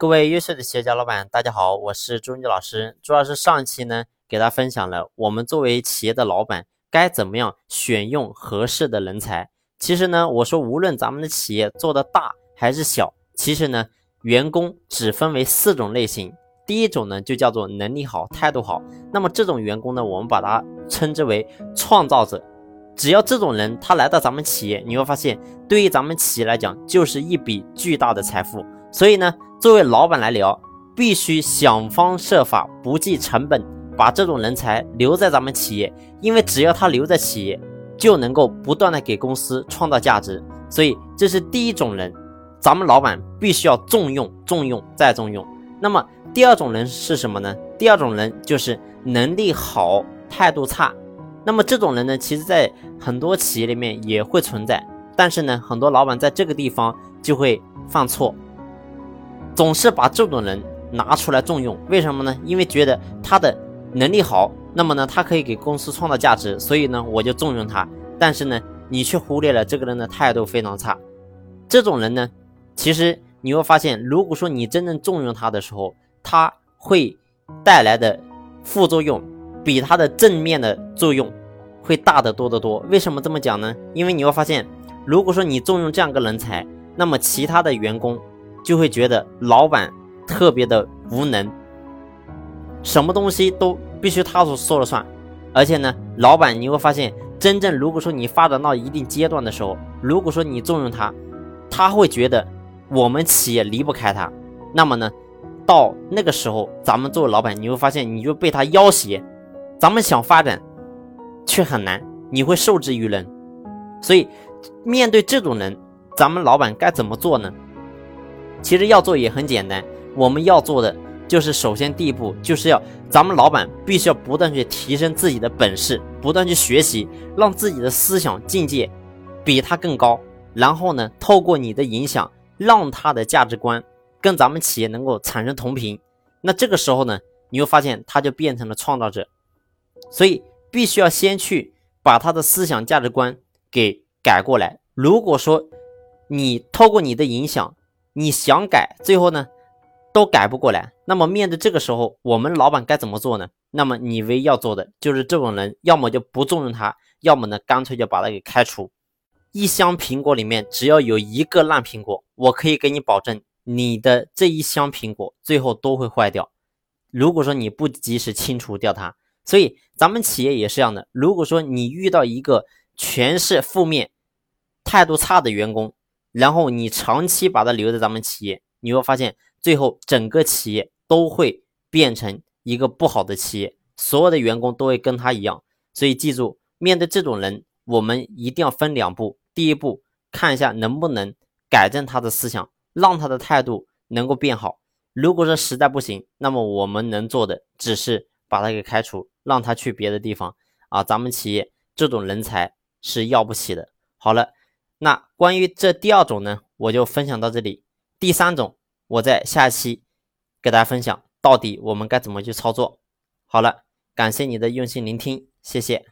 各位优秀的企业家老板，大家好，我是朱荣基老师。朱老师上一期呢，给大家分享了我们作为企业的老板该怎么样选用合适的人才。其实呢，我说无论咱们的企业做的大还是小，其实呢，员工只分为四种类型。第一种呢，就叫做能力好、态度好。那么这种员工呢，我们把它称之为创造者。只要这种人他来到咱们企业，你会发现，对于咱们企业来讲，就是一笔巨大的财富。所以呢。作为老板来聊，必须想方设法不计成本把这种人才留在咱们企业，因为只要他留在企业，就能够不断的给公司创造价值。所以这是第一种人，咱们老板必须要重用、重用再重用。那么第二种人是什么呢？第二种人就是能力好、态度差。那么这种人呢，其实在很多企业里面也会存在，但是呢，很多老板在这个地方就会犯错。总是把这种人拿出来重用，为什么呢？因为觉得他的能力好，那么呢，他可以给公司创造价值，所以呢，我就重用他。但是呢，你却忽略了这个人的态度非常差。这种人呢，其实你会发现，如果说你真正重用他的时候，他会带来的副作用比他的正面的作用会大得多得多。为什么这么讲呢？因为你会发现，如果说你重用这样个人才，那么其他的员工。就会觉得老板特别的无能，什么东西都必须他说说了算，而且呢，老板你会发现，真正如果说你发展到一定阶段的时候，如果说你重用他，他会觉得我们企业离不开他，那么呢，到那个时候，咱们作为老板，你会发现你就被他要挟，咱们想发展却很难，你会受制于人，所以面对这种人，咱们老板该怎么做呢？其实要做也很简单，我们要做的就是首先第一步就是要咱们老板必须要不断去提升自己的本事，不断去学习，让自己的思想境界比他更高。然后呢，透过你的影响，让他的价值观跟咱们企业能够产生同频。那这个时候呢，你会发现他就变成了创造者。所以必须要先去把他的思想价值观给改过来。如果说你透过你的影响，你想改，最后呢，都改不过来。那么面对这个时候，我们老板该怎么做呢？那么你唯一要做的就是这种人，要么就不重用他，要么呢，干脆就把他给开除。一箱苹果里面只要有一个烂苹果，我可以给你保证，你的这一箱苹果最后都会坏掉。如果说你不及时清除掉它，所以咱们企业也是这样的。如果说你遇到一个全是负面、态度差的员工，然后你长期把他留在咱们企业，你会发现最后整个企业都会变成一个不好的企业，所有的员工都会跟他一样。所以记住，面对这种人，我们一定要分两步。第一步，看一下能不能改正他的思想，让他的态度能够变好。如果说实在不行，那么我们能做的只是把他给开除，让他去别的地方啊。咱们企业这种人才是要不起的。好了。那关于这第二种呢，我就分享到这里。第三种，我在下期给大家分享到底我们该怎么去操作。好了，感谢你的用心聆听，谢谢。